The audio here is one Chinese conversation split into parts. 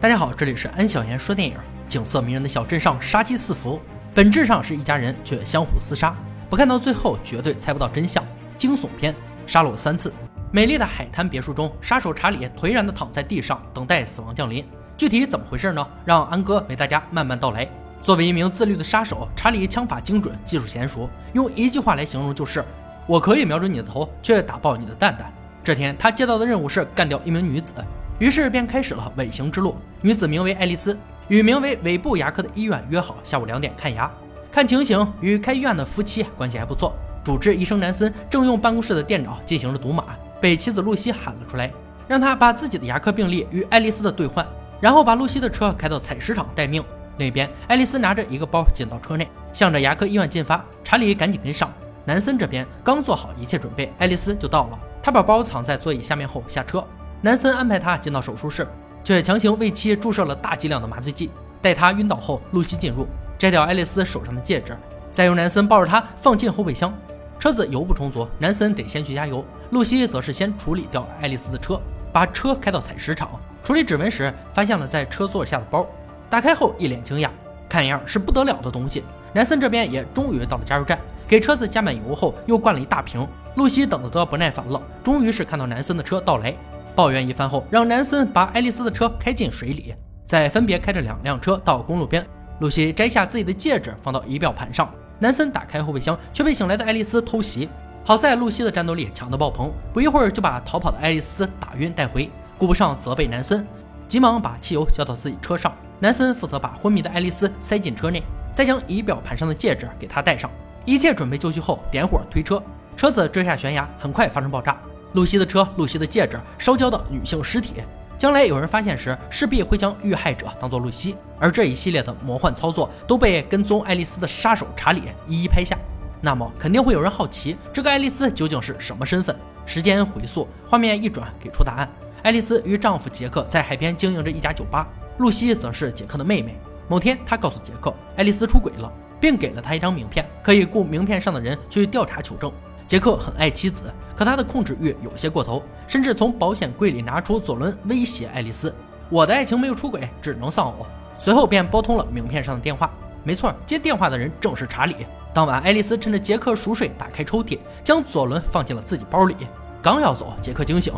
大家好，这里是安小言说电影。景色迷人的小镇上杀机四伏，本质上是一家人，却相互厮杀。不看到最后，绝对猜不到真相。惊悚片杀了我三次。美丽的海滩别墅中，杀手查理颓然地躺在地上，等待死亡降临。具体怎么回事呢？让安哥为大家慢慢道来。作为一名自律的杀手，查理枪法精准，技术娴熟，用一句话来形容就是：我可以瞄准你的头，却打爆你的蛋蛋。这天，他接到的任务是干掉一名女子。于是便开始了尾行之路。女子名为爱丽丝，与名为尾部牙科的医院约好下午两点看牙。看情形，与开医院的夫妻关系还不错。主治医生南森正用办公室的电脑进行着赌马，被妻子露西喊了出来，让他把自己的牙科病历与爱丽丝的兑换，然后把露西的车开到采石场待命。另一边，爱丽丝拿着一个包进到车内，向着牙科医院进发。查理赶紧跟上。南森这边刚做好一切准备，爱丽丝就到了。他把包藏在座椅下面后下车。南森安排他进到手术室，却强行为其注射了大剂量的麻醉剂。待他晕倒后，露西进入，摘掉爱丽丝手上的戒指，再由南森抱着她放进后备箱。车子油不充足，南森得先去加油。露西则是先处理掉爱丽丝的车，把车开到采石场。处理指纹时，发现了在车座下的包，打开后一脸惊讶，看样是不得了的东西。南森这边也终于到了加油站，给车子加满油后，又灌了一大瓶。露西等的都要不耐烦了，终于是看到南森的车到来。抱怨一番后，让南森把爱丽丝的车开进水里，再分别开着两辆车到公路边。露西摘下自己的戒指放到仪表盘上，南森打开后备箱，却被醒来的爱丽丝偷袭。好在露西的战斗力强得爆棚，不一会儿就把逃跑的爱丽丝打晕带回。顾不上责备南森，急忙把汽油浇到自己车上。南森负责把昏迷的爱丽丝塞进车内，再将仪表盘上的戒指给她戴上。一切准备就绪后，点火推车，车子坠下悬崖，很快发生爆炸。露西的车、露西的戒指烧焦的女性尸体，将来有人发现时，势必会将遇害者当做露西。而这一系列的魔幻操作都被跟踪爱丽丝的杀手查理一一拍下。那么，肯定会有人好奇，这个爱丽丝究竟是什么身份？时间回溯，画面一转，给出答案：爱丽丝与丈夫杰克在海边经营着一家酒吧，露西则是杰克的妹妹。某天，她告诉杰克，爱丽丝出轨了，并给了他一张名片，可以雇名片上的人去调查求证。杰克很爱妻子，可他的控制欲有些过头，甚至从保险柜里拿出左轮威胁爱丽丝：“我的爱情没有出轨，只能丧偶。”随后便拨通了名片上的电话。没错，接电话的人正是查理。当晚，爱丽丝趁着杰克熟睡，打开抽屉，将左轮放进了自己包里。刚要走，杰克惊醒，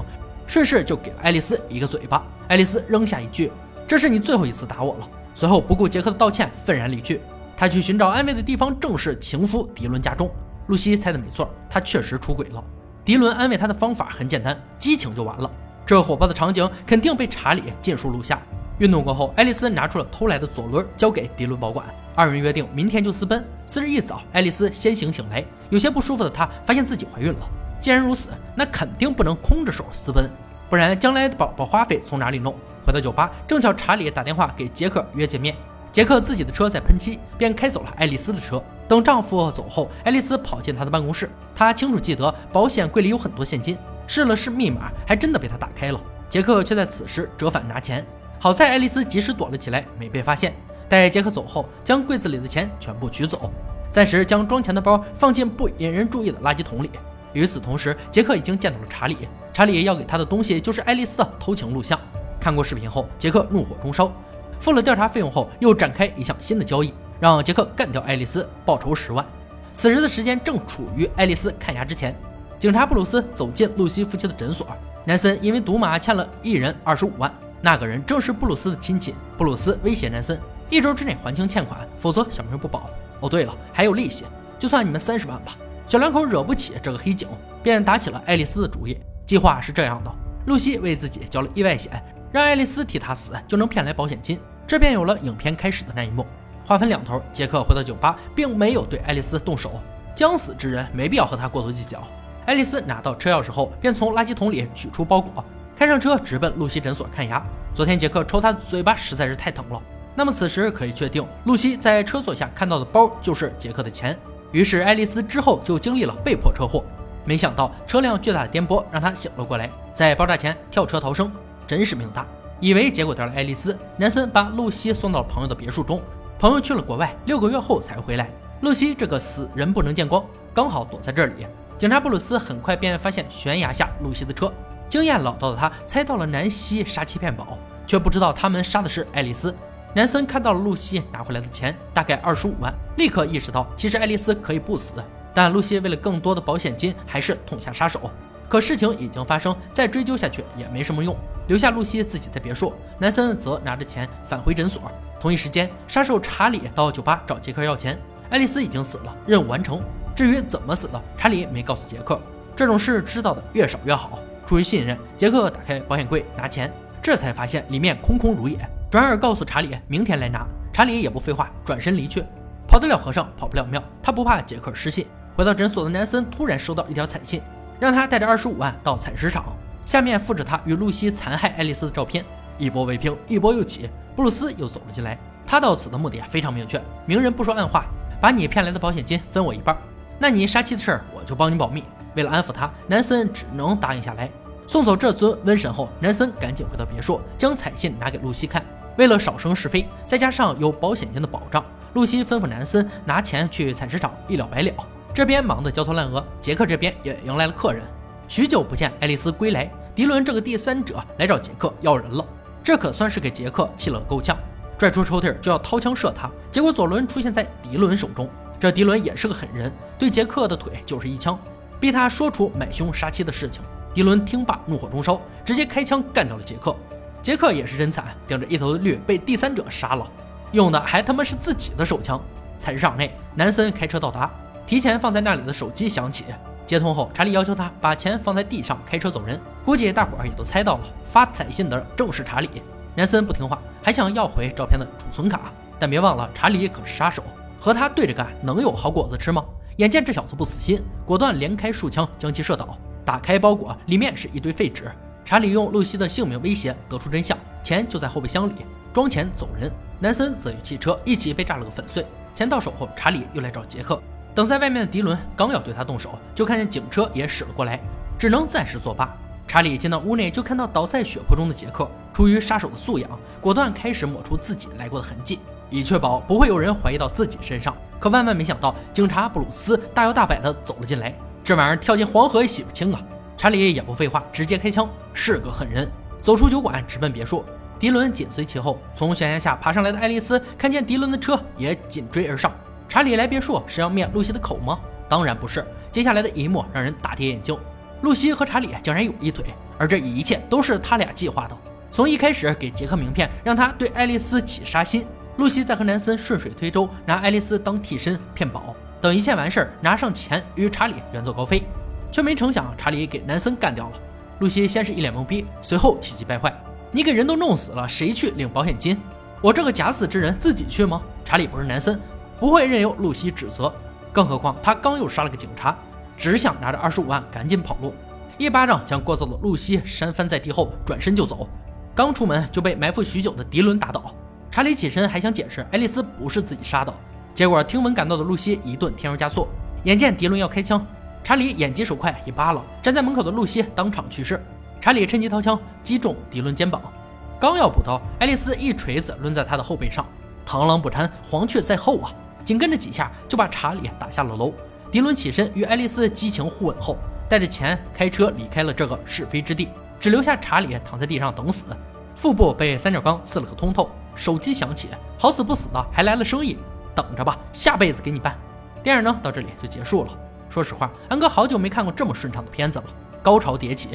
顺势就给了爱丽丝一个嘴巴。爱丽丝扔下一句：“这是你最后一次打我了。”随后不顾杰克的道歉，愤然离去。他去寻找安慰的地方，正是情夫迪伦家中。露西猜的没错，他确实出轨了。迪伦安慰他的方法很简单，激情就完了。这火爆的场景肯定被查理尽数录下。运动过后，爱丽丝拿出了偷来的左轮，交给迪伦保管。二人约定明天就私奔。次日一早，爱丽丝先行醒来，有些不舒服的她发现自己怀孕了。既然如此，那肯定不能空着手私奔，不然将来的宝宝花费从哪里弄？回到酒吧，正巧查理打电话给杰克约见面。杰克自己的车在喷漆，便开走了爱丽丝的车。等丈夫走后，爱丽丝跑进他的办公室。她清楚记得保险柜里有很多现金，试了试密码，还真的被他打开了。杰克却在此时折返拿钱，好在爱丽丝及时躲了起来，没被发现。待杰克走后，将柜子里的钱全部取走，暂时将装钱的包放进不引人注意的垃圾桶里。与此同时，杰克已经见到了查理。查理要给他的东西就是爱丽丝的偷情录像。看过视频后，杰克怒火中烧。付了调查费用后，又展开一项新的交易，让杰克干掉爱丽丝，报酬十万。此时的时间正处于爱丽丝看牙之前，警察布鲁斯走进露西夫妻的诊所。南森因为赌马欠了一人二十五万，那个人正是布鲁斯的亲戚。布鲁斯威胁南森，一周之内还清欠款，否则小命不保。哦，对了，还有利息，就算你们三十万吧。小两口惹不起这个黑警，便打起了爱丽丝的主意。计划是这样的：露西为自己交了意外险。让爱丽丝替他死，就能骗来保险金，这便有了影片开始的那一幕。话分两头，杰克回到酒吧，并没有对爱丽丝动手。将死之人没必要和他过多计较。爱丽丝拿到车钥匙后，便从垃圾桶里取出包裹，开上车直奔露西诊所看牙。昨天杰克抽她的嘴巴实在是太疼了。那么此时可以确定，露西在车座下看到的包就是杰克的钱。于是爱丽丝之后就经历了被迫车祸。没想到车辆巨大的颠簸让她醒了过来，在爆炸前跳车逃生。真是命大，以为结果掉了爱丽丝，南森把露西送到了朋友的别墅中。朋友去了国外，六个月后才回来。露西这个死人不能见光，刚好躲在这里。警察布鲁斯很快便发现悬崖下露西的车，经验老道的他猜到了南希杀妻骗保，却不知道他们杀的是爱丽丝。南森看到了露西拿回来的钱，大概二十五万，立刻意识到其实爱丽丝可以不死，但露西为了更多的保险金，还是痛下杀手。可事情已经发生，再追究下去也没什么用，留下露西自己在别墅，南森则拿着钱返回诊所。同一时间，杀手查理到酒吧找杰克要钱。爱丽丝已经死了，任务完成。至于怎么死的，查理没告诉杰克。这种事知道的越少越好。出于信任，杰克打开保险柜拿钱，这才发现里面空空如也，转而告诉查理明天来拿。查理也不废话，转身离去。跑得了和尚跑不了庙，他不怕杰克失信。回到诊所的南森突然收到一条彩信。让他带着二十五万到采石场，下面附着他与露西残害爱丽丝的照片。一波未平，一波又起。布鲁斯又走了进来，他到此的目的啊非常明确：明人不说暗话，把你骗来的保险金分我一半，那你杀妻的事儿我就帮你保密。为了安抚他，南森只能答应下来。送走这尊瘟神后，南森赶紧回到别墅，将彩信拿给露西看。为了少生是非，再加上有保险金的保障，露西吩咐南森拿钱去采石场，一了百了。这边忙得焦头烂额，杰克这边也迎来了客人。许久不见，爱丽丝归来，迪伦这个第三者来找杰克要人了，这可算是给杰克气了够呛，拽出抽屉就要掏枪射他，结果左轮出现在迪伦手中。这迪伦也是个狠人，对杰克的腿就是一枪，逼他说出买凶杀妻的事情。迪伦听罢怒火中烧，直接开枪干掉了杰克。杰克也是真惨，顶着一头的绿被第三者杀了，用的还他妈是自己的手枪。采石场内，南森开车到达。提前放在那里的手机响起，接通后，查理要求他把钱放在地上，开车走人。估计大伙儿也都猜到了，发彩信的正是查理。南森不听话，还想要回照片的储存卡，但别忘了，查理可是杀手，和他对着干能有好果子吃吗？眼见这小子不死心，果断连开数枪将其射倒。打开包裹，里面是一堆废纸。查理用露西的性命威胁，得出真相，钱就在后备箱里，装钱走人。南森则与汽车一起被炸了个粉碎。钱到手后，查理又来找杰克。等在外面的迪伦刚要对他动手，就看见警车也驶了过来，只能暂时作罢。查理进到屋内，就看到倒在血泊中的杰克。出于杀手的素养，果断开始抹除自己来过的痕迹，以确保不会有人怀疑到自己身上。可万万没想到，警察布鲁斯大摇大摆地走了进来，这玩意儿跳进黄河也洗不清啊！查理也不废话，直接开枪，是个狠人。走出酒馆，直奔别墅，迪伦紧随其后。从悬崖下爬上来的爱丽丝看见迪伦的车，也紧追而上。查理来别墅是要灭露西的口吗？当然不是。接下来的一幕让人大跌眼镜，露西和查理竟然有一腿，而这一切都是他俩计划的。从一开始给杰克名片，让他对爱丽丝起杀心；露西再和南森顺水推舟，拿爱丽丝当替身骗保，等一切完事儿，拿上钱与查理远走高飞，却没成想查理给南森干掉了。露西先是一脸懵逼，随后气急败坏：“你给人都弄死了，谁去领保险金？我这个假死之人自己去吗？”查理不是南森。不会任由露西指责，更何况他刚又杀了个警察，只想拿着二十五万赶紧跑路，一巴掌将聒噪的露西扇翻在地后，转身就走。刚出门就被埋伏许久的迪伦打倒。查理起身还想解释爱丽丝不是自己杀的，结果听闻赶到的露西一顿添油加醋。眼见迪伦要开枪，查理眼疾手快一扒拉，站在门口的露西当场去世。查理趁机掏枪击中迪伦肩膀，刚要补刀，爱丽丝一锤子抡在他的后背上，螳螂捕蝉，黄雀在后啊！紧跟着几下就把查理打下了楼。迪伦起身与爱丽丝激情互吻后，带着钱开车离开了这个是非之地，只留下查理躺在地上等死，腹部被三角钢刺了个通透。手机响起，好死不死的还来了生意，等着吧，下辈子给你办。电影呢到这里就结束了。说实话，安哥好久没看过这么顺畅的片子了，高潮迭起，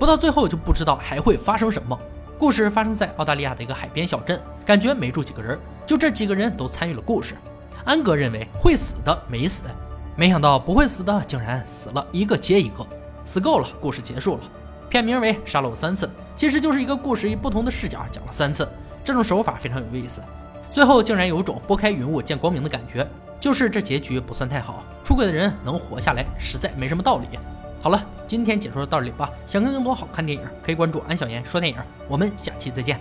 不到最后就不知道还会发生什么。故事发生在澳大利亚的一个海边小镇，感觉没住几个人，就这几个人都参与了故事。安格认为会死的没死，没想到不会死的竟然死了一个接一个，死够了，故事结束了。片名为《杀了我三次》，其实就是一个故事以不同的视角讲了三次，这种手法非常有意思。最后竟然有种拨开云雾见光明的感觉，就是这结局不算太好，出轨的人能活下来实在没什么道理。好了，今天解说到这里吧。想看更多好看电影，可以关注安小言说电影，我们下期再见。